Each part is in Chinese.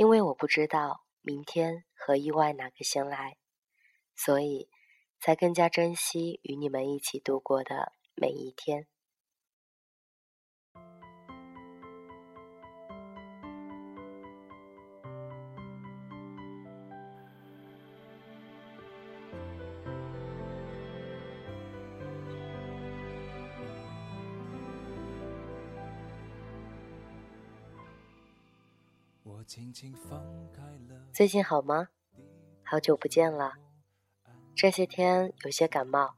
因为我不知道明天和意外哪个先来，所以才更加珍惜与你们一起度过的每一天。最近好吗？好久不见了。这些天有些感冒，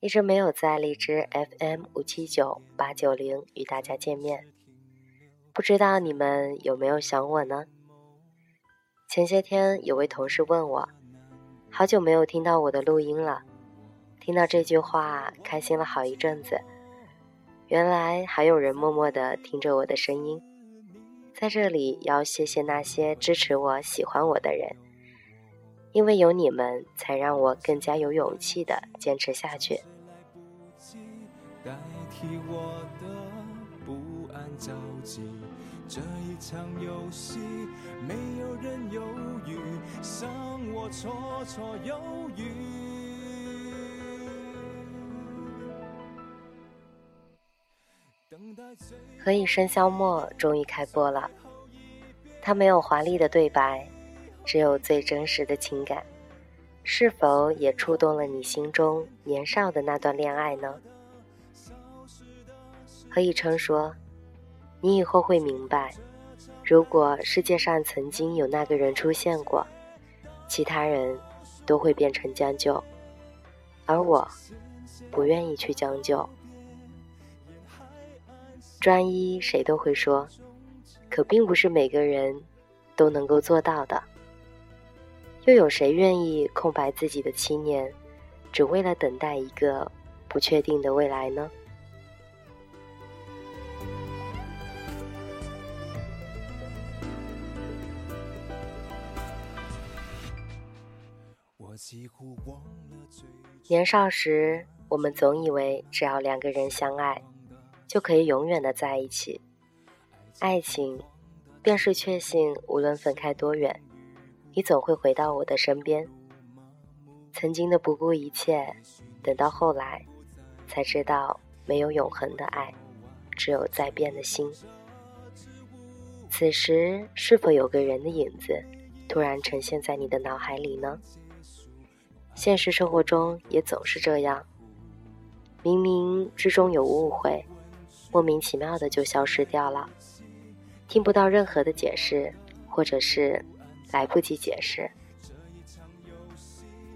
一直没有在荔枝 FM 五七九八九零与大家见面。不知道你们有没有想我呢？前些天有位同事问我，好久没有听到我的录音了。听到这句话，开心了好一阵子。原来还有人默默的听着我的声音。在这里要谢谢那些支持我、喜欢我的人，因为有你们，才让我更加有勇气的坚持下去。代替我的不安着急这一场游戏，没有人犹豫，伤我绰绰有余。何以笙箫默终于开播了，它没有华丽的对白，只有最真实的情感。是否也触动了你心中年少的那段恋爱呢？何以琛说：“你以后会明白，如果世界上曾经有那个人出现过，其他人都会变成将就，而我，不愿意去将就。”专一谁都会说，可并不是每个人都能够做到的。又有谁愿意空白自己的七年，只为了等待一个不确定的未来呢？年少时，我们总以为只要两个人相爱。就可以永远的在一起。爱情，便是确信无论分开多远，你总会回到我的身边。曾经的不顾一切，等到后来，才知道没有永恒的爱，只有在变的心。此时，是否有个人的影子，突然呈现在你的脑海里呢？现实生活中也总是这样，冥冥之中有误会。莫名其妙的就消失掉了，听不到任何的解释，或者是来不及解释。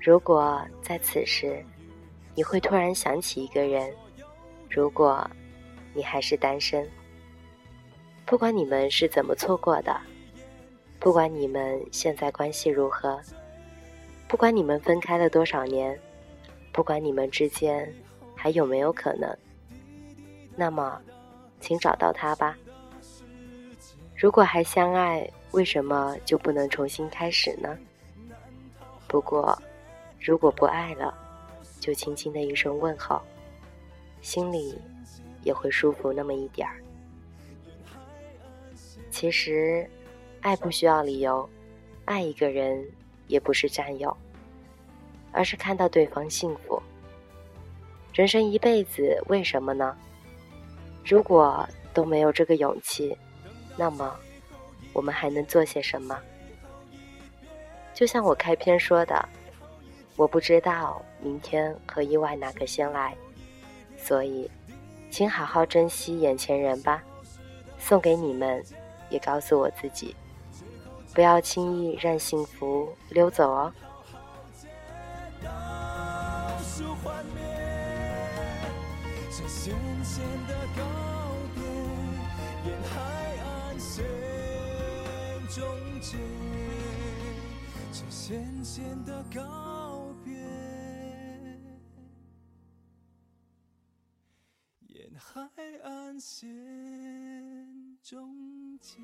如果在此时，你会突然想起一个人，如果你还是单身，不管你们是怎么错过的，不管你们现在关系如何，不管你们分开了多少年，不管你们之间还有没有可能。那么，请找到他吧。如果还相爱，为什么就不能重新开始呢？不过，如果不爱了，就轻轻的一声问候，心里也会舒服那么一点儿。其实，爱不需要理由，爱一个人也不是占有，而是看到对方幸福。人生一辈子，为什么呢？如果都没有这个勇气，那么我们还能做些什么？就像我开篇说的，我不知道明天和意外哪个先来，所以，请好好珍惜眼前人吧。送给你们，也告诉我自己，不要轻易让幸福溜走哦。渐渐的告别沿海岸线终结这咸咸的告别沿海岸线终结